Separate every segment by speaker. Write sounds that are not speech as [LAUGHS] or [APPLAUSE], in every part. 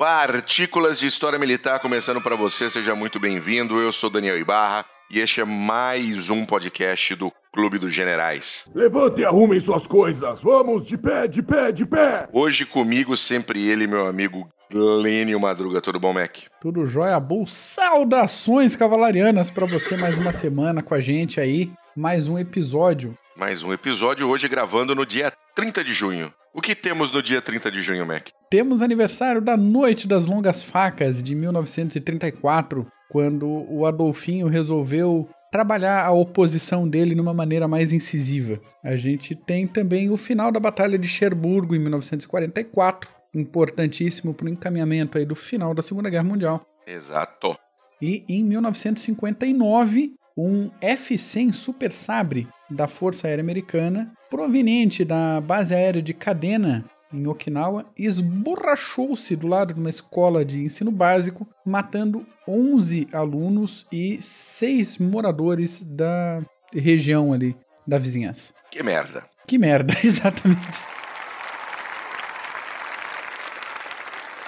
Speaker 1: Partículas de História Militar começando para você, seja muito bem-vindo. Eu sou Daniel Ibarra e este é mais um podcast do Clube dos Generais.
Speaker 2: Levante e arrumem suas coisas. Vamos de pé, de pé, de pé.
Speaker 1: Hoje comigo sempre ele, meu amigo Glênio Madruga. Tudo bom, Mac?
Speaker 3: Tudo jóia, Bull. Saudações cavalarianas para você mais uma semana com a gente aí. Mais um episódio.
Speaker 1: Mais um episódio hoje gravando no dia 30 de junho. O que temos no dia 30 de junho, Mac?
Speaker 3: Temos aniversário da Noite das Longas Facas de 1934, quando o Adolfinho resolveu trabalhar a oposição dele numa maneira mais incisiva. A gente tem também o final da Batalha de Cherburgo em 1944, importantíssimo para o encaminhamento aí do final da Segunda Guerra Mundial.
Speaker 1: Exato.
Speaker 3: E em 1959, um F-100 Super Sabre da Força Aérea Americana, proveniente da base aérea de Cadena, em Okinawa, esborrachou-se do lado de uma escola de ensino básico, matando 11 alunos e 6 moradores da região ali, da vizinhança.
Speaker 1: Que merda.
Speaker 3: Que merda, [LAUGHS] exatamente.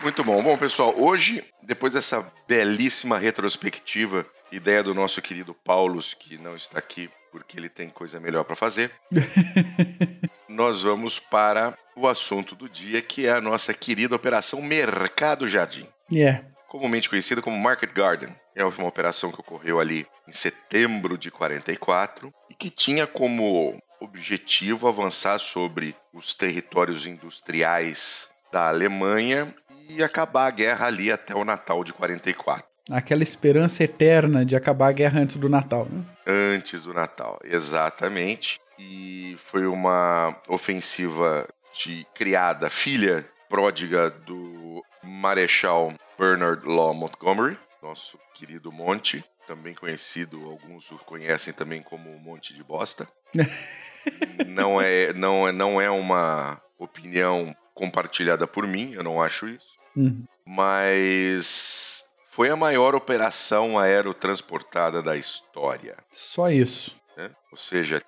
Speaker 1: Muito bom. Bom, pessoal, hoje, depois dessa belíssima retrospectiva, ideia do nosso querido Paulus, que não está aqui porque ele tem coisa melhor para fazer, [LAUGHS] nós vamos para o assunto do dia, que é a nossa querida operação Mercado Jardim.
Speaker 3: Yeah.
Speaker 1: Comumente conhecida como Market Garden. É uma operação que ocorreu ali em setembro de 44 e que tinha como objetivo avançar sobre os territórios industriais da Alemanha e acabar a guerra ali até o Natal de 44.
Speaker 3: Aquela esperança eterna de acabar a guerra antes do Natal, né?
Speaker 1: Antes do Natal, exatamente. E foi uma ofensiva de criada filha pródiga do Marechal Bernard Law Montgomery, nosso querido Monte, também conhecido, alguns o conhecem também como Monte de Bosta. [LAUGHS] não é, não é, não é uma opinião compartilhada por mim, eu não acho isso.
Speaker 3: Uhum.
Speaker 1: Mas foi a maior operação aerotransportada da história.
Speaker 3: Só isso.
Speaker 1: Né? Ou seja,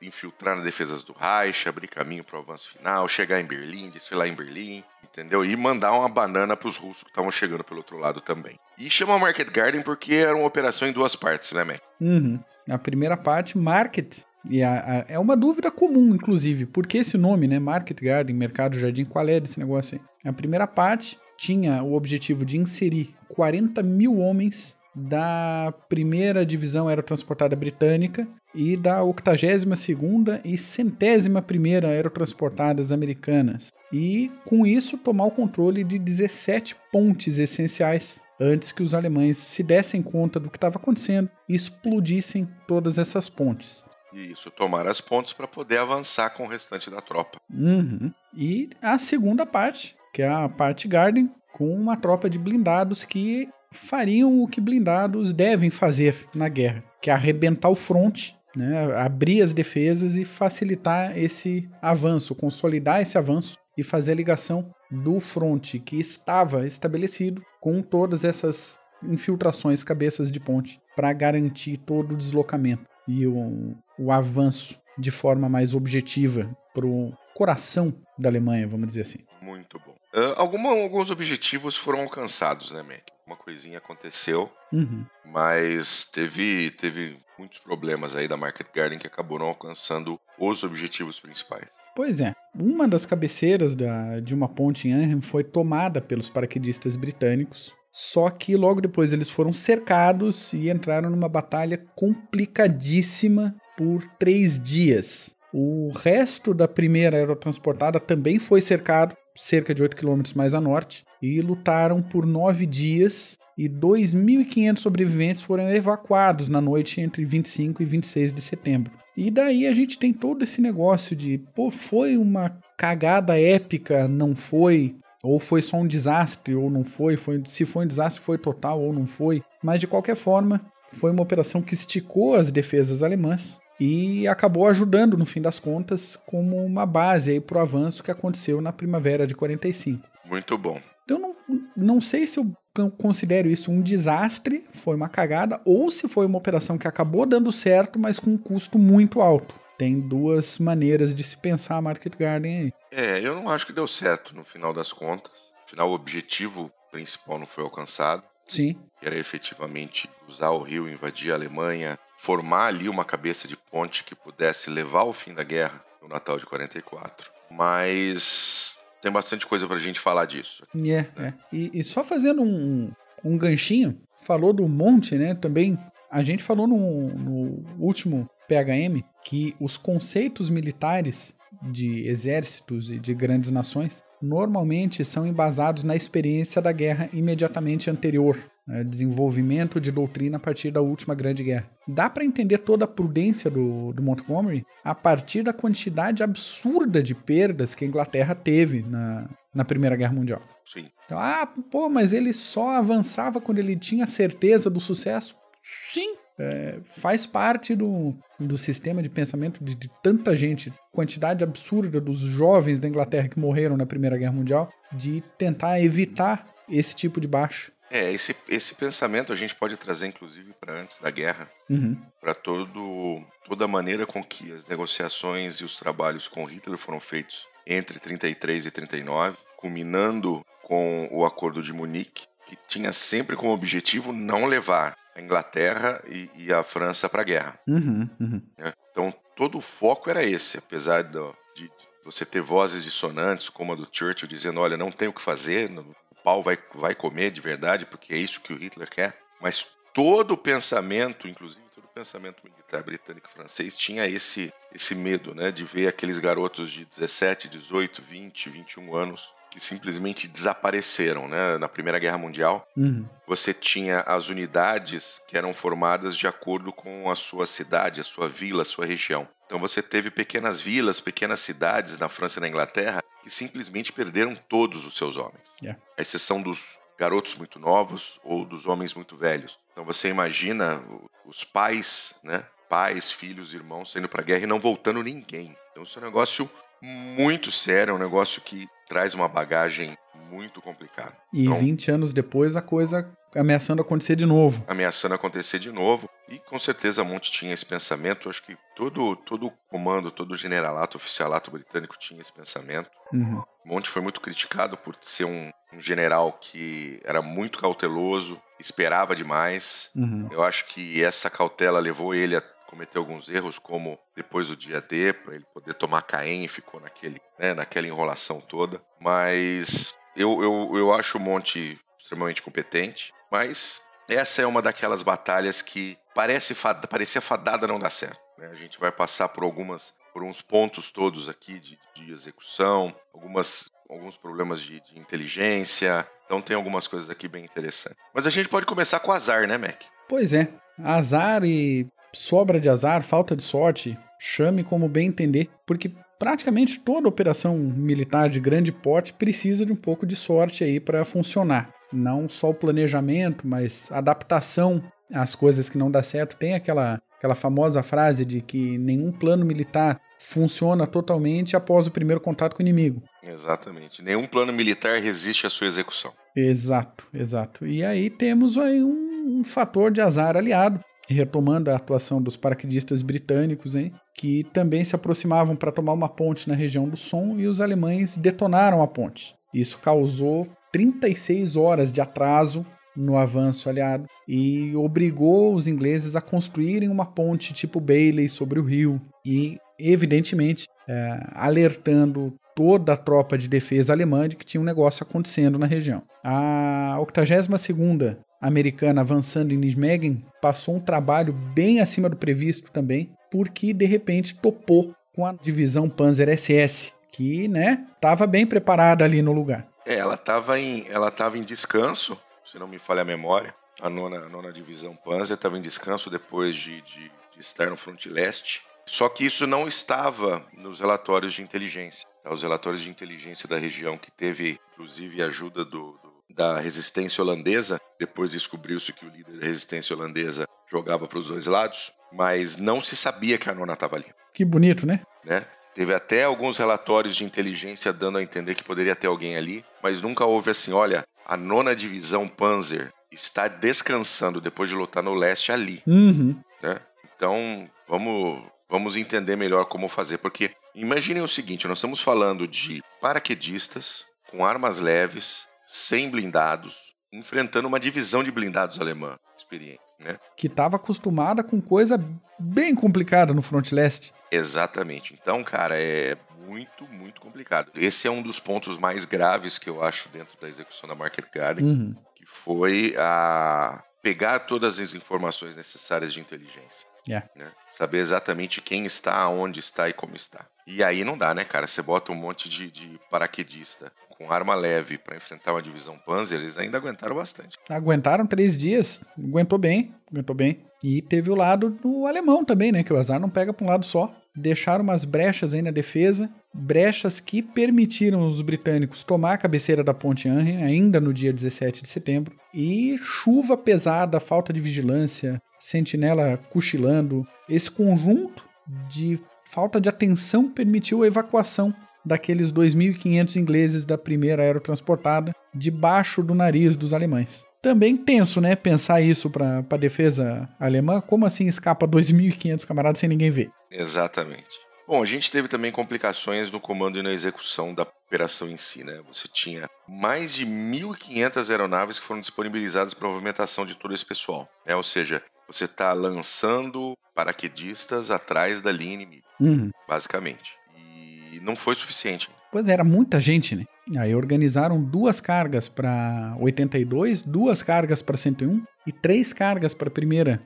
Speaker 1: infiltrar nas defesas do Reich, abrir caminho para o avanço final, chegar em Berlim, desfilar em Berlim, entendeu? E mandar uma banana para os russos que estavam chegando pelo outro lado também. E chama Market Garden porque era uma operação em duas partes, né, Mac?
Speaker 3: Uhum. A primeira parte, Market. E a, a, é uma dúvida comum, inclusive. Por que esse nome, né? Market Garden, Mercado Jardim, qual é desse negócio aí? A primeira parte tinha o objetivo de inserir 40 mil homens da primeira divisão aerotransportada britânica e da 82ª e centésima primeira aerotransportadas americanas. E com isso tomar o controle de 17 pontes essenciais antes que os alemães se dessem conta do que estava acontecendo e explodissem todas essas pontes.
Speaker 1: Isso, tomar as pontes para poder avançar com o restante da tropa.
Speaker 3: Uhum. E a segunda parte, que é a parte Garden, com uma tropa de blindados que fariam o que blindados devem fazer na guerra, que é arrebentar o fronte, né, abrir as defesas e facilitar esse avanço, consolidar esse avanço e fazer a ligação do fronte que estava estabelecido com todas essas infiltrações, cabeças de ponte, para garantir todo o deslocamento e o, o avanço de forma mais objetiva para o coração da Alemanha, vamos dizer assim.
Speaker 1: Muito bom. Uh, alguma, alguns objetivos foram alcançados, né, Mac? Uma coisinha aconteceu,
Speaker 3: uhum.
Speaker 1: mas teve, teve muitos problemas aí da Market Garden que acabou não alcançando os objetivos principais.
Speaker 3: Pois é, uma das cabeceiras da, de uma ponte em Arnhem foi tomada pelos paraquedistas britânicos, só que logo depois eles foram cercados e entraram numa batalha complicadíssima por três dias. O resto da primeira aerotransportada também foi cercado, cerca de 8 quilômetros mais a norte, e lutaram por nove dias e 2.500 sobreviventes foram evacuados na noite entre 25 e 26 de setembro. E daí a gente tem todo esse negócio de, pô, foi uma cagada épica, não foi, ou foi só um desastre, ou não foi, foi se foi um desastre foi total ou não foi, mas de qualquer forma, foi uma operação que esticou as defesas alemãs e acabou ajudando, no fim das contas, como uma base para o avanço que aconteceu na primavera de 45.
Speaker 1: Muito bom.
Speaker 3: Então não, não sei se eu considero isso um desastre, foi uma cagada, ou se foi uma operação que acabou dando certo, mas com um custo muito alto. Tem duas maneiras de se pensar a Market Garden aí.
Speaker 1: É, eu não acho que deu certo no final das contas. Afinal, o objetivo principal não foi alcançado,
Speaker 3: Sim.
Speaker 1: que era efetivamente usar o rio, invadir a Alemanha, formar ali uma cabeça de ponte que pudesse levar ao fim da guerra no Natal de 44. Mas tem bastante coisa pra gente falar disso.
Speaker 3: É, é. E, e só fazendo um, um ganchinho, falou do monte, né? Também a gente falou no, no último PHM que os conceitos militares de exércitos e de grandes nações normalmente são embasados na experiência da guerra imediatamente anterior, né, desenvolvimento de doutrina a partir da última grande guerra. Dá para entender toda a prudência do, do Montgomery a partir da quantidade absurda de perdas que a Inglaterra teve na, na Primeira Guerra Mundial.
Speaker 1: Sim.
Speaker 3: Então, ah, pô, mas ele só avançava quando ele tinha certeza do sucesso? Sim, é, faz parte do, do sistema de pensamento de, de, tanta gente, quantidade absurda dos jovens da Inglaterra que morreram na Primeira Guerra Mundial, de tentar evitar esse tipo de baixa.
Speaker 1: É, esse, esse pensamento a gente pode trazer inclusive para antes da guerra,
Speaker 3: uhum.
Speaker 1: para toda a maneira com que as negociações e os trabalhos com Hitler foram feitos entre 33 e 39, culminando com o Acordo de Munique, que tinha sempre como objetivo não levar a Inglaterra e, e a França para a guerra.
Speaker 3: Uhum, uhum.
Speaker 1: Né? Então todo o foco era esse, apesar do, de, de, você ter vozes dissonantes, como a do Churchill dizendo, olha, não tem o que fazer, o pau vai, vai comer de verdade, porque é isso que o Hitler quer. Mas todo o pensamento, inclusive todo o pensamento militar britânico e francês, tinha esse, esse medo né, de ver aqueles garotos de 17, 18, 20, 21 anos que simplesmente desapareceram, né? Na Primeira Guerra Mundial,
Speaker 3: uhum.
Speaker 1: você tinha as unidades que eram formadas de acordo com a sua cidade, a sua vila, a sua região. Então você teve pequenas vilas, pequenas cidades na França e na Inglaterra que simplesmente perderam todos os seus homens.
Speaker 3: Yeah.
Speaker 1: A exceção dos garotos muito novos ou dos homens muito velhos. Então você imagina os pais, né? Pais, filhos, irmãos saindo para a guerra e não voltando ninguém. Então isso é um negócio muito sério, é um negócio que traz uma bagagem muito complicada.
Speaker 3: E
Speaker 1: Então,
Speaker 3: 20 anos depois a coisa ameaçando acontecer de novo.
Speaker 1: ameaçando acontecer de novo. E com certeza Monte tinha esse pensamento. Acho que todo, todo o comando, todo o generalato, oficialato britânico tinha esse pensamento.
Speaker 3: Uhum.
Speaker 1: Monte foi muito criticado por ser um, um general que era muito cauteloso, esperava demais.
Speaker 3: Uhum.
Speaker 1: Eu acho que essa cautela levou ele a cometer alguns erros, como depois do dia D, para ele poder tomar Caen e ficou naquele, né, naquela enrolação toda. Mas eu, eu, eu acho o Monte extremamente competente, mas essa é uma daquelas batalhas que parece fada, parecia fadada não dar certo. né? A gente vai passar por algumas por uns pontos todos aqui de, de execução, algumas alguns problemas de, de inteligência. Então tem algumas coisas aqui bem interessantes. Mas a gente pode começar com azar, né, Mac?
Speaker 3: Pois é, azar e sobra de azar, falta de sorte, chame como bem entender, porque praticamente toda operação militar de grande porte precisa de um pouco de sorte aí para funcionar. Não só o planejamento, mas adaptação às coisas que não dá certo. Tem aquela aquela famosa frase de que nenhum plano militar funciona totalmente após o primeiro contato com o inimigo.
Speaker 1: Exatamente. Nenhum plano militar resiste à sua execução.
Speaker 3: Exato, exato. E aí temos aí um, um fator de azar aliado, retomando a atuação dos paraquedistas britânicos, hein, que também se aproximavam para tomar uma ponte na região do Som e os alemães detonaram a ponte. Isso causou 36 horas de atraso no avanço aliado e obrigou os ingleses a construírem uma ponte tipo Bailey sobre o rio e, evidentemente, é, alertando toda a tropa de defesa alemã de que tinha um negócio acontecendo na região. A 82ª americana avançando em Nijmegen passou um trabalho bem acima do previsto também, porque de repente topou com a divisão Panzer SS, que, né, estava bem preparada ali no lugar.
Speaker 1: É, ela estava em, ela tava em descanso, se não me falha a memória. A nona, a nona divisão Panzer estava em descanso depois de, de, de estar no fronte leste. Só que isso não estava nos relatórios de inteligência. Os relatórios de inteligência da região, que teve inclusive ajuda do, do da resistência holandesa, depois descobriu-se que o líder da resistência holandesa jogava para os dois lados, mas não se sabia que a nona estava ali.
Speaker 3: Que bonito, né?
Speaker 1: Né? Teve até alguns relatórios de inteligência dando a entender que poderia ter alguém ali, mas nunca houve assim, olha, a nona divisão Panzer está descansando depois de lutar no leste ali.
Speaker 3: Uhum.
Speaker 1: Né? Então, vamos, vamos entender melhor como fazer, porque imaginem o seguinte, nós estamos falando de paraquedistas com armas leves, sem blindados, enfrentando uma divisão de blindados alemã experiente, né?
Speaker 3: Que estava acostumada com coisa bem complicada no front leste.
Speaker 1: Exatamente. Então, cara, é muito, muito complicado. Esse é um dos pontos mais graves que eu acho dentro da execução da Market Garden,
Speaker 3: Uhum.
Speaker 1: que foi a pegar todas as informações necessárias de inteligência.
Speaker 3: É.
Speaker 1: né? Saber exatamente quem está, onde está e como está. E aí não dá, né, cara? Você bota um monte de, de paraquedista com arma leve para enfrentar uma divisão Panzer, eles ainda aguentaram bastante.
Speaker 3: Aguentaram três dias, aguentou bem, aguentou bem. E teve o lado do alemão também, né? Que o azar não pega para um lado só. Deixaram umas brechas aí na defesa, brechas que permitiram os britânicos tomar a cabeceira da Ponte Henry ainda no dia 17 de setembro. E chuva pesada, falta de vigilância, sentinela cochilando. Esse conjunto de falta de atenção permitiu a evacuação daqueles 2.500 ingleses da primeira aerotransportada debaixo do nariz dos alemães. Também tenso, né? Pensar isso para a defesa alemã. Como assim escapa 2.500 camaradas sem ninguém ver?
Speaker 1: Exatamente. Bom, a gente teve também complicações no comando e na execução da operação em si, né? Você tinha mais de 1.500 aeronaves que foram disponibilizadas para a movimentação de todo esse pessoal, né? Ou seja, você está lançando paraquedistas atrás da linha inimiga,
Speaker 3: Uhum.
Speaker 1: basicamente. E não foi suficiente.
Speaker 3: Pois é, era muita gente, né? Aí organizaram duas cargas para 82, duas cargas para 101 e três cargas para a primeira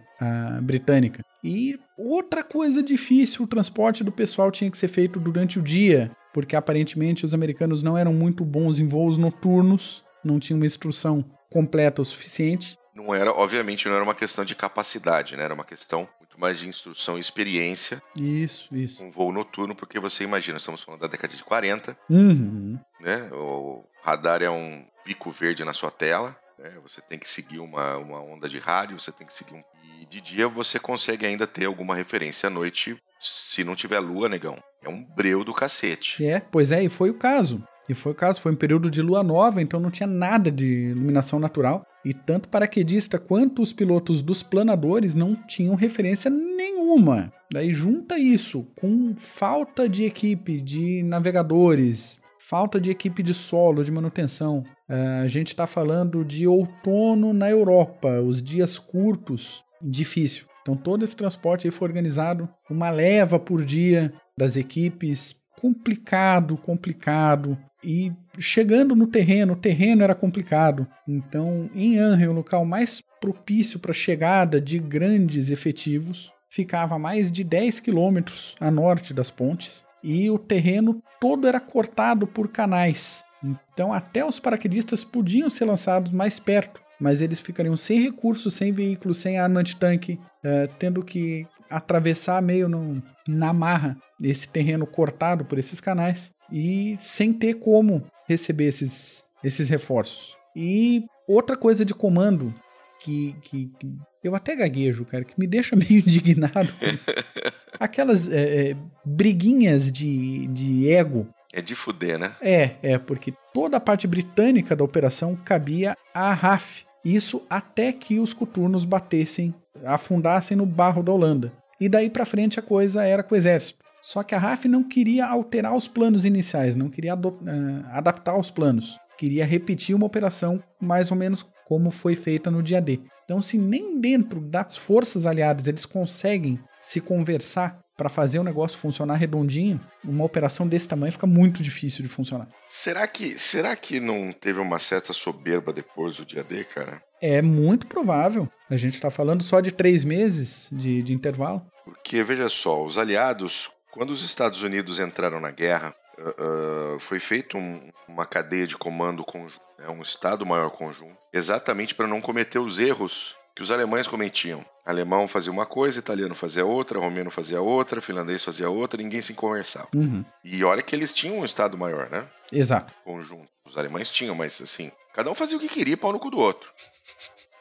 Speaker 3: britânica. E outra coisa difícil, o transporte do pessoal tinha que ser feito durante o dia, porque aparentemente os americanos não eram muito bons em voos noturnos, não tinham uma instrução completa o suficiente.
Speaker 1: Não era, obviamente, não era uma questão de capacidade, né? Era uma questão muito mais de instrução e experiência
Speaker 3: Isso, isso.
Speaker 1: com voo noturno, porque você imagina, estamos falando da década de 40,
Speaker 3: Uhum.
Speaker 1: né? O radar é um pico verde na sua tela, né? Você tem que seguir uma, uma onda de rádio, você tem que seguir um... E de dia você consegue ainda ter alguma referência à noite, se não tiver lua, negão. É um breu do cacete.
Speaker 3: É, pois é, e foi o caso. E foi o caso, foi um período de lua nova, então não tinha nada de iluminação natural. E tanto paraquedista quanto os pilotos dos planadores não tinham referência nenhuma. Daí junta isso com falta de equipe de navegadores, falta de equipe de solo, de manutenção. Ah, a gente está falando de outono na Europa, os dias curtos, difícil. Então todo esse transporte aí foi organizado, uma leva por dia das equipes, complicado, complicado. E chegando no terreno, o terreno era complicado. Então, em Anre, o local mais propício para a chegada de grandes efetivos, ficava a mais de 10 quilômetros a norte das pontes. E o terreno todo era cortado por canais. Então, até os paraquedistas podiam ser lançados mais perto, mas eles ficariam sem recursos, sem veículos, sem arma antitanque, eh, tendo que atravessar meio no, na marra esse terreno cortado por esses canais e sem ter como receber esses, esses reforços. E outra coisa de comando que, que, que eu até gaguejo, cara, que me deixa [LAUGHS] meio indignado com isso. [LAUGHS] Aquelas é, é, briguinhas de, de ego.
Speaker 1: É de fuder, né?
Speaker 3: É, é, porque toda a parte britânica da operação cabia à RAF. Isso até que os coturnos batessem, afundassem no barro da Holanda. E daí para frente a coisa era com o exército. Só que a RAF não queria alterar os planos iniciais, não queria uh, adaptar os planos. Queria repetir uma operação mais ou menos como foi feita no dia D. Então, se nem dentro das forças aliadas eles conseguem se conversar para fazer o negócio funcionar redondinho, uma operação desse tamanho fica muito difícil de funcionar.
Speaker 1: Será que, será que não teve uma certa soberba depois do dia D, cara?
Speaker 3: É muito provável. A gente está falando só de três meses de, de intervalo.
Speaker 1: Porque, veja só, os aliados, quando os Estados Unidos entraram na guerra, uh, foi feita um, uma cadeia de comando conjunto, né, um Estado-Maior conjunto, exatamente para não cometer os erros que os alemães cometiam. Alemão fazia uma coisa, italiano fazia outra, romeno fazia outra, finlandês fazia outra, ninguém se conversava.
Speaker 3: Uhum.
Speaker 1: E olha que eles tinham um Estado maior, né?
Speaker 3: Exato.
Speaker 1: Conjunto. Os alemães tinham, mas assim, cada um fazia o que queria, pau no cu do outro.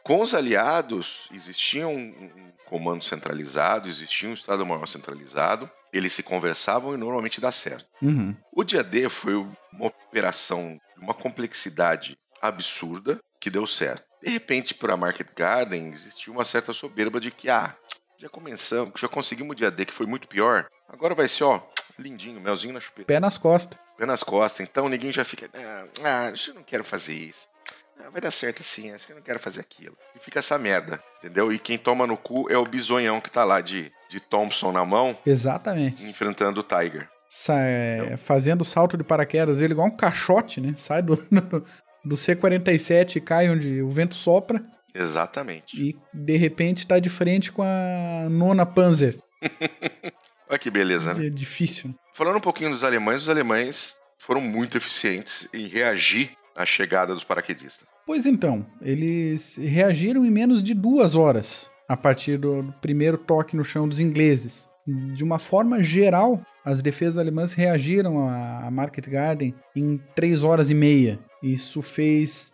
Speaker 1: Com os aliados, existia um, um comando centralizado, existia um Estado-Maior centralizado, eles se conversavam e normalmente dá certo.
Speaker 3: Uhum.
Speaker 1: O dia D foi uma operação de uma complexidade absurda que deu certo. De repente, para a Market Garden, existiu uma certa soberba de que, ah, já começamos, já conseguimos o dia D, que foi muito pior. Agora vai ser, ó, lindinho, melzinho na chupeta.
Speaker 3: Pé nas costas.
Speaker 1: Pé nas costas. Então ninguém já fica, ah, ah eu não quero fazer isso. ah, vai dar certo assim, acho que eu não quero fazer aquilo. E fica essa merda, entendeu? E quem toma no cu é o bisonhão que tá lá de, de Thompson na mão,
Speaker 3: Exatamente.
Speaker 1: enfrentando o Tiger.
Speaker 3: Sai, fazendo salto de paraquedas, ele igual um caixote, né? Sai do, [LAUGHS] do, do C-47 e cai onde o vento sopra
Speaker 1: Exatamente.
Speaker 3: e de repente tá de frente com a nona Panzer. [LAUGHS]
Speaker 1: Olha que beleza, né?
Speaker 3: É difícil. né?
Speaker 1: Falando um pouquinho dos alemães, os alemães foram muito eficientes em reagir à chegada dos paraquedistas.
Speaker 3: Pois então, eles reagiram em menos de duas horas a partir do primeiro toque no chão dos ingleses. De uma forma geral, as defesas alemãs reagiram à Market Garden em três horas e meia. Isso fez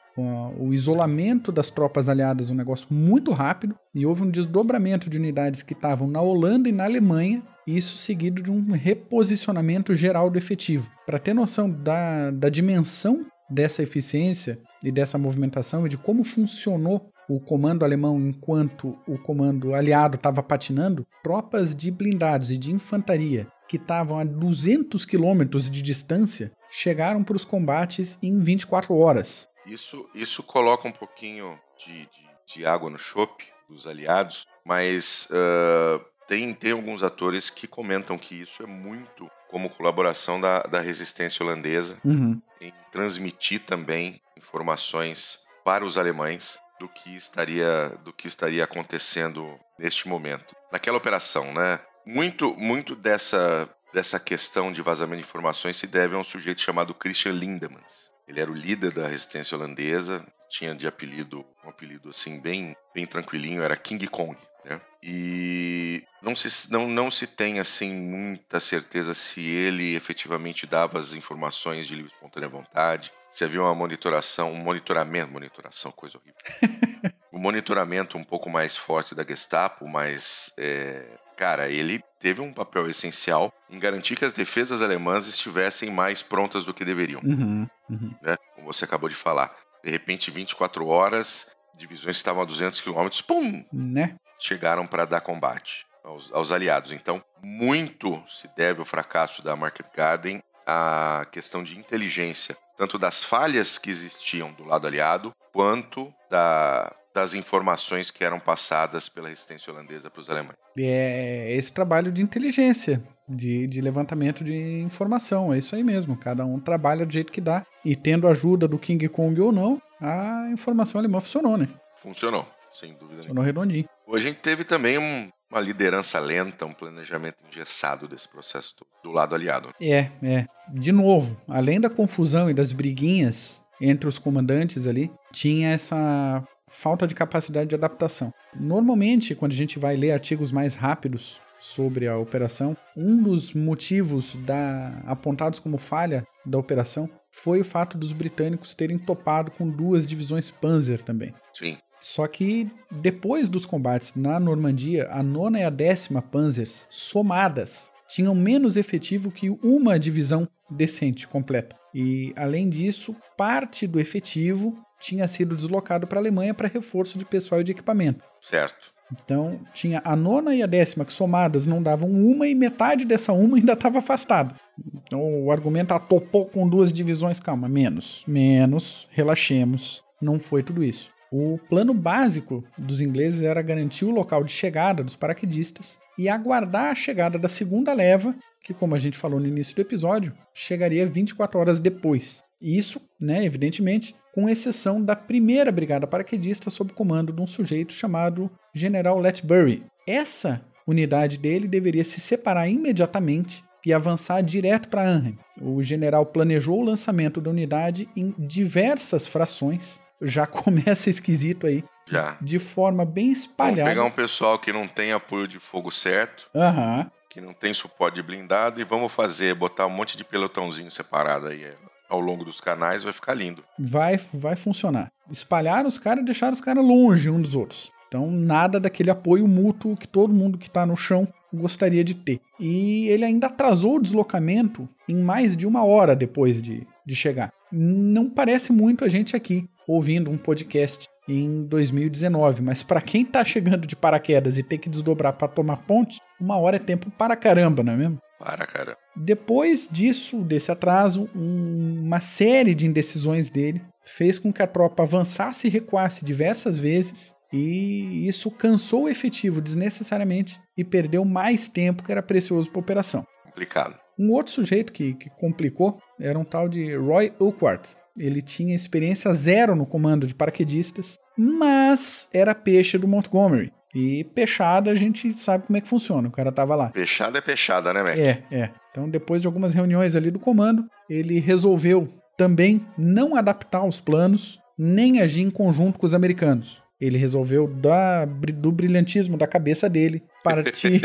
Speaker 3: o isolamento das tropas aliadas um negócio muito rápido e houve um desdobramento de unidades que estavam na Holanda e na Alemanha, isso seguido de um reposicionamento geral do efetivo. Para ter noção da, da dimensão dessa eficiência e dessa movimentação e de como funcionou o comando alemão enquanto o comando aliado estava patinando, tropas de blindados e de infantaria que estavam a 200 quilômetros de distância chegaram para os combates em 24 horas.
Speaker 1: Isso, isso coloca um pouquinho de, de, de água no chope dos aliados, mas ah, tem, tem alguns atores que comentam que isso é muito como colaboração da, da resistência holandesa
Speaker 3: Uhum.
Speaker 1: em transmitir também informações para os alemães do que estaria do que estaria acontecendo neste momento. Naquela operação, né? Muito muito dessa dessa questão de vazamento de informações se deve a um sujeito chamado Christian Lindemans. Ele era o líder da resistência holandesa, tinha de apelido um apelido assim bem bem tranquilinho, era King Kong, né? E não se, não, não se tem assim muita certeza se ele efetivamente dava as informações de livre espontânea vontade, se havia uma monitoração, um monitoramento, monitoração, coisa horrível. [LAUGHS] um monitoramento um pouco mais forte da Gestapo, mas é, cara, ele teve um papel essencial em garantir que as defesas alemãs estivessem mais prontas do que deveriam
Speaker 3: Uhum. Uhum.
Speaker 1: né? Como você acabou de falar. De repente, 24 horas, divisões que estavam a 200 quilômetros, pum,
Speaker 3: Né?
Speaker 1: chegaram para dar combate aos, aos aliados. Então, muito se deve ao fracasso da Market Garden à questão de inteligência, tanto das falhas que existiam do lado aliado, quanto da- das informações que eram passadas pela resistência holandesa para os alemães.
Speaker 3: É esse trabalho de inteligência, de, de levantamento de informação. É isso aí mesmo. Cada um trabalha do jeito que dá. E tendo a ajuda do King Kong ou não, a informação alemã funcionou, né?
Speaker 1: Funcionou, sem dúvida nenhuma.
Speaker 3: Funcionou redondinho.
Speaker 1: Hoje a gente teve também um- uma liderança lenta, um planejamento engessado desse processo do, do lado aliado.
Speaker 3: É, é. De novo, além da confusão e das briguinhas entre os comandantes ali, tinha essa falta de capacidade de adaptação. Normalmente, quando a gente vai ler artigos mais rápidos sobre a operação, um dos motivos da, apontados como falha da operação foi o fato dos britânicos terem topado com duas divisões Panzer também.
Speaker 1: Sim,
Speaker 3: Só que depois dos combates na Normandia, a nona e a décima Panzers, somadas, tinham menos efetivo que uma divisão decente, completa. E, além disso, parte do efetivo tinha sido deslocado para a Alemanha para reforço de pessoal e de equipamento.
Speaker 1: certo.
Speaker 3: Então, tinha a nona e a décima, que somadas não davam uma, e metade dessa uma ainda estava afastada. Então, o argumento ah, topou com duas divisões. Calma, menos, menos, relaxemos. Não foi tudo isso. O plano básico dos ingleses era garantir o local de chegada dos paraquedistas e aguardar a chegada da segunda leva, que, como a gente falou no início do episódio, chegaria 24 horas depois. Isso, né, evidentemente, com exceção da primeira brigada paraquedista sob comando de um sujeito chamado General Letbury. Essa unidade dele deveria se separar imediatamente e avançar direto para Arnhem. O general planejou o lançamento da unidade em diversas frações. Já [LAUGHS] começa esquisito aí,
Speaker 1: Já.
Speaker 3: de forma bem
Speaker 1: Vamos
Speaker 3: espalhada.
Speaker 1: pegar um pessoal que não tem apoio de fogo certo,
Speaker 3: Aham.
Speaker 1: que não tem suporte de blindado, e vamos fazer, botar um monte de pelotãozinho separado aí é, ao longo dos canais, vai ficar lindo.
Speaker 3: vai, vai funcionar. Espalharam os caras e deixaram os caras longe um dos outros. Então, nada daquele apoio mútuo que todo mundo que tá no chão gostaria de ter. E ele ainda atrasou o deslocamento em mais de uma hora depois de, de chegar. Não parece muito a gente aqui ouvindo um podcast em 2019, mas para quem tá chegando de paraquedas e tem que desdobrar para tomar ponte, uma hora é tempo para caramba, não é mesmo?
Speaker 1: Para, cara.
Speaker 3: Depois disso, desse atraso, um- uma série de indecisões dele fez com que a tropa avançasse e recuasse diversas vezes, e isso cansou o efetivo desnecessariamente e perdeu mais tempo que era precioso para a operação.
Speaker 1: Complicado.
Speaker 3: Um outro sujeito que, que complicou era um tal de Roy Urquhart. Ele tinha experiência zero no comando de paraquedistas, mas era peixe do Montgomery. E peixada a gente sabe como é que funciona, o cara tava lá.
Speaker 1: Peixada é peixada, né, Mac?
Speaker 3: É, é. Então depois de algumas reuniões ali do comando, ele resolveu também não adaptar os planos, nem agir em conjunto com os americanos. Ele resolveu dar do brilhantismo da cabeça dele partir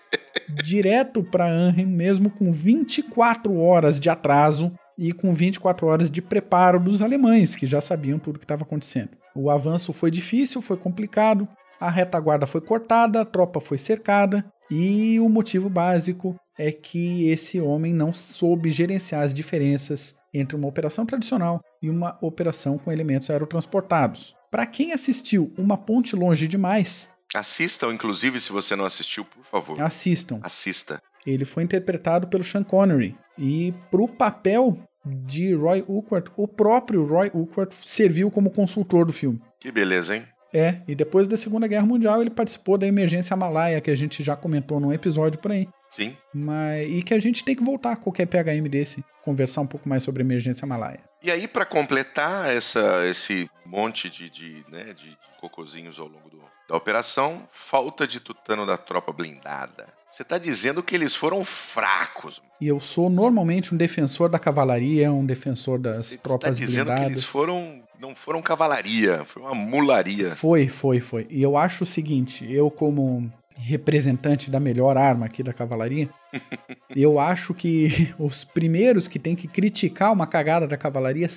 Speaker 3: [LAUGHS] direto para Anhem, mesmo com 24 horas de atraso e com 24 horas de preparo dos alemães, que já sabiam tudo o que estava acontecendo. O avanço foi difícil, foi complicado, a retaguarda foi cortada, a tropa foi cercada, e o motivo básico é que esse homem não soube gerenciar as diferenças entre uma operação tradicional e uma operação com elementos aerotransportados. Para quem assistiu Uma Ponte Longe Demais,
Speaker 1: Assistam, inclusive, se você não assistiu, por favor.
Speaker 3: Assistam.
Speaker 1: Assista.
Speaker 3: Ele foi interpretado pelo Sean Connery. E pro papel de Roy Urquhart, o próprio Roy Urquhart serviu como consultor do filme.
Speaker 1: Que beleza, hein?
Speaker 3: É, e depois da Segunda Guerra Mundial ele participou da emergência Malaya, que a gente já comentou num episódio por aí.
Speaker 1: Sim.
Speaker 3: Mas, e que a gente tem que voltar a qualquer PHM desse, conversar um pouco mais sobre emergência Malaya.
Speaker 1: E aí, para completar essa, esse monte de, de, né, de, de cocozinhos ao longo do, da operação, falta de tutano da tropa blindada. Você está dizendo que eles foram fracos.
Speaker 3: E eu sou normalmente um defensor da cavalaria, um defensor das
Speaker 1: Você
Speaker 3: tropas
Speaker 1: está dizendo
Speaker 3: blindadas.
Speaker 1: que eles foram não foram cavalaria, foi uma mularia.
Speaker 3: Foi, foi, foi. E eu acho o seguinte, eu como representante da melhor arma aqui da cavalaria, [LAUGHS] eu acho que os primeiros que tem que criticar uma cagada da cavalaria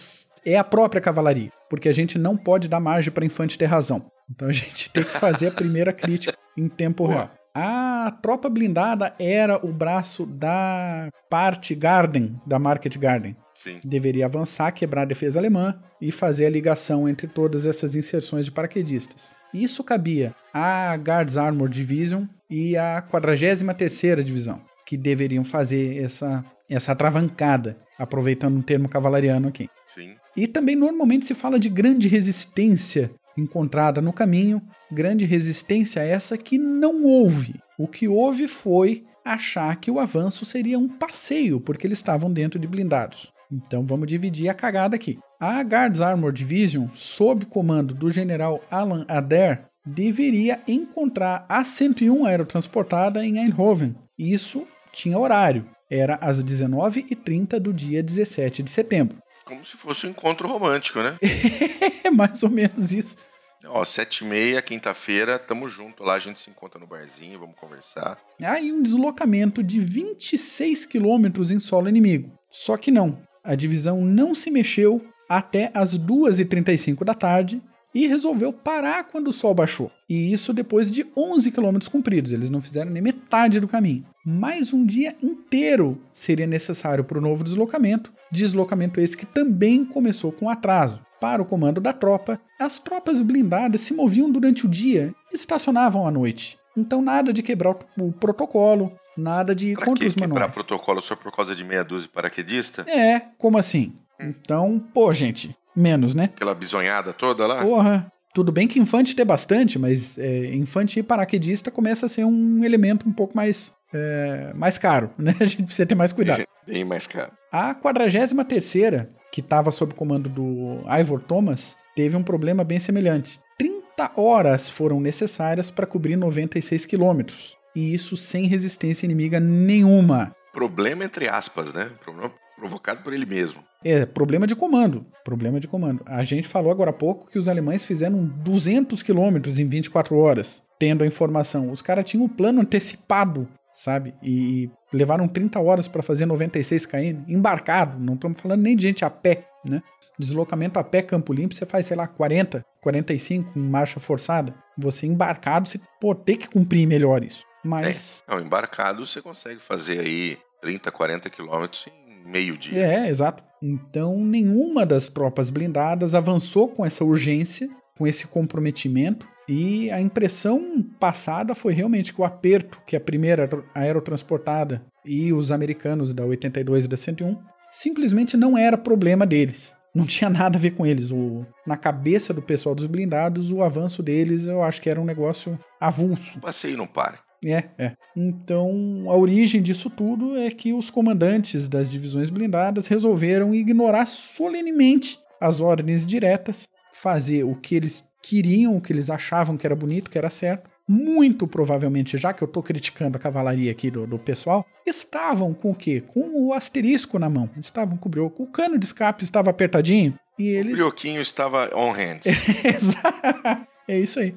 Speaker 3: é a própria cavalaria, porque a gente não pode dar margem para infante ter razão. Então a gente tem que fazer a primeira crítica em tempo real. A tropa blindada era o braço da parte Garden, da Market Garden.
Speaker 1: Sim.
Speaker 3: Deveria avançar, quebrar a defesa alemã e fazer a ligação entre todas essas inserções de paraquedistas. Isso cabia à Guards Armored Division e à 43ª Divisão, que deveriam fazer essa, essa atravancada, aproveitando um termo cavalariano aqui.
Speaker 1: Sim.
Speaker 3: E também normalmente se fala de grande resistência encontrada no caminho, grande resistência essa que não houve. O que houve foi achar que o avanço seria um passeio, porque eles estavam dentro de blindados. Então vamos dividir a cagada aqui. A Guards Armored Division, sob comando do general Alan Adair, deveria encontrar a 101 aerotransportada em Eindhoven. Isso tinha horário. Era às 19h30 do dia 17 de setembro.
Speaker 1: Como se fosse um encontro romântico, né? [LAUGHS]
Speaker 3: É mais ou menos isso.
Speaker 1: Ó, sete e meia, quinta-feira, tamo junto lá, a gente se encontra no barzinho, vamos conversar.
Speaker 3: Aí um deslocamento de 26 quilômetros em solo inimigo. Só que não, a divisão não se mexeu até as 2h35 da tarde e resolveu parar quando o sol baixou. E isso depois de 11 quilômetros cumpridos, eles não fizeram nem metade do caminho. Mais um dia inteiro seria necessário para o novo deslocamento, deslocamento esse que também começou com atraso. Para o comando da tropa, as tropas blindadas se moviam durante o dia e estacionavam à noite. Então nada de quebrar o protocolo, nada de ir
Speaker 1: Pra
Speaker 3: contra
Speaker 1: que
Speaker 3: os
Speaker 1: quebrar
Speaker 3: manuais.
Speaker 1: protocolo só por causa de meia dúzia de paraquedista?
Speaker 3: É, como assim? Então, pô, gente, menos, né?
Speaker 1: Aquela bisonhada toda lá?
Speaker 3: Porra. Tudo bem que infante tem bastante, mas é, infante e paraquedista começa a ser um elemento um pouco mais, é, mais caro, [LAUGHS] né? A gente precisa ter mais cuidado. [LAUGHS]
Speaker 1: Bem mais caro.
Speaker 3: A 43ª, que estava sob comando do Ivor Thomas, teve um problema bem semelhante. 30 horas foram necessárias para cobrir 96 quilômetros. E isso sem resistência inimiga nenhuma.
Speaker 1: Problema entre aspas, né? Problema provocado por ele mesmo.
Speaker 3: É, problema de comando. Problema de comando. A gente falou agora há pouco que os alemães fizeram 200 quilômetros em 24 horas, tendo a informação. Os caras tinham um plano antecipado, sabe? E levaram 30 horas para fazer 96 km, embarcado. Não estamos falando nem de gente a pé, né? Deslocamento a pé, Campo Limpo, você faz, sei lá, 40, 45 em marcha forçada. Você embarcado, você pô, tem que cumprir melhor isso. Mas.
Speaker 1: Não, embarcado você consegue fazer aí 30, 40 quilômetros em meio dia.
Speaker 3: É, exato. Então, nenhuma das tropas blindadas avançou com essa urgência, com esse comprometimento, e a impressão passada foi realmente que o aperto que a primeira aerotransportada e os americanos da 82 e da 101 simplesmente não era problema deles. Não tinha nada a ver com eles. O, na cabeça do pessoal dos blindados, o avanço deles eu acho que era um negócio avulso.
Speaker 1: Passei não pare.
Speaker 3: É, é. Então, a origem disso tudo é que os comandantes das divisões blindadas resolveram ignorar solenemente as ordens diretas, fazer o que eles queriam, o que eles achavam que era bonito, que era certo. Muito provavelmente, já que eu tô criticando a cavalaria aqui do, do pessoal, estavam com o quê? Com o asterisco na mão. Estavam com o brioco. O cano de escape estava apertadinho e eles.
Speaker 1: O brioquinho estava on hands. [LAUGHS]
Speaker 3: Exato. [LAUGHS] é isso aí.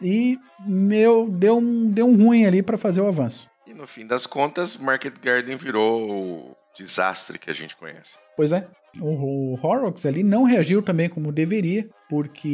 Speaker 3: E meu, deu um, deu um ruim ali para fazer o avanço.
Speaker 1: E no fim das contas, Market Garden virou o desastre que a gente conhece.
Speaker 3: Pois é. O, o Horrocks ali não reagiu também como deveria, porque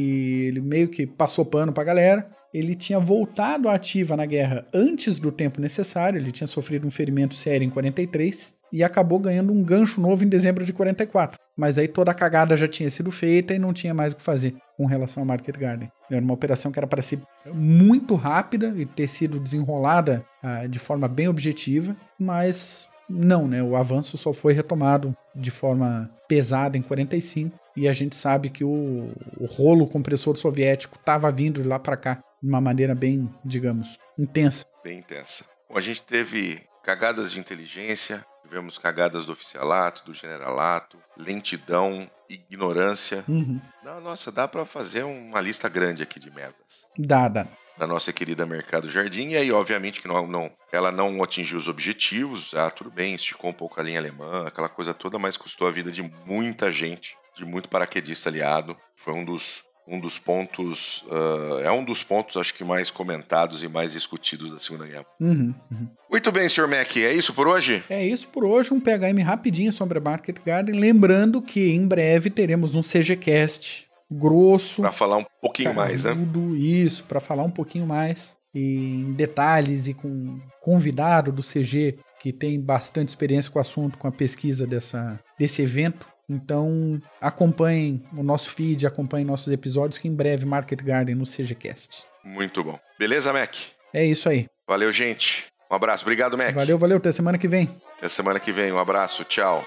Speaker 3: ele meio que passou pano pra galera. Ele tinha voltado à ativa na guerra antes do tempo necessário, ele tinha sofrido um ferimento sério em 43 e acabou ganhando um gancho novo em dezembro de 44. Mas aí toda a cagada já tinha sido feita e não tinha mais o que fazer com relação ao Market Garden. Era uma operação que era para ser muito rápida e ter sido desenrolada ah, de forma bem objetiva, mas não, né? O avanço só foi retomado de forma pesada em 45 e a gente sabe que o, o rolo compressor soviético estava vindo de lá para cá de uma maneira bem, digamos, intensa.
Speaker 1: Bem intensa. Bom, a gente teve cagadas de inteligência, tivemos cagadas do oficialato, do generalato, lentidão, ignorância.
Speaker 3: Uhum.
Speaker 1: Não, nossa, dá para fazer uma lista grande aqui de merdas.
Speaker 3: Dá, dá.
Speaker 1: Da nossa querida Mercado Jardim, e aí, obviamente, que não, não, ela não atingiu os objetivos. Ah, tudo bem, esticou um pouco a linha alemã, aquela coisa toda, mas custou a vida de muita gente, de muito paraquedista aliado. Foi um dos um dos pontos uh, é um dos pontos acho que mais comentados e mais discutidos da Segunda Guerra.
Speaker 3: Uhum, uhum.
Speaker 1: Muito bem, Sr. Mac, é isso por hoje?
Speaker 3: É isso por hoje, um PHM rapidinho sobre a Market Garden, lembrando que em breve teremos um CGCast grosso
Speaker 1: para falar um pouquinho mais, né?
Speaker 3: Isso, para falar um pouquinho mais em detalhes e com convidado do CG que tem bastante experiência com o assunto, com a pesquisa dessa, desse evento. Então acompanhem o nosso feed, acompanhem nossos episódios, que em breve Market Garden no CGCast.
Speaker 1: Muito bom. Beleza, Mac?
Speaker 3: É isso aí.
Speaker 1: Valeu, gente. Um abraço. Obrigado, Mac.
Speaker 3: Valeu, valeu. Até semana que vem.
Speaker 1: Até semana que vem. Um abraço. Tchau.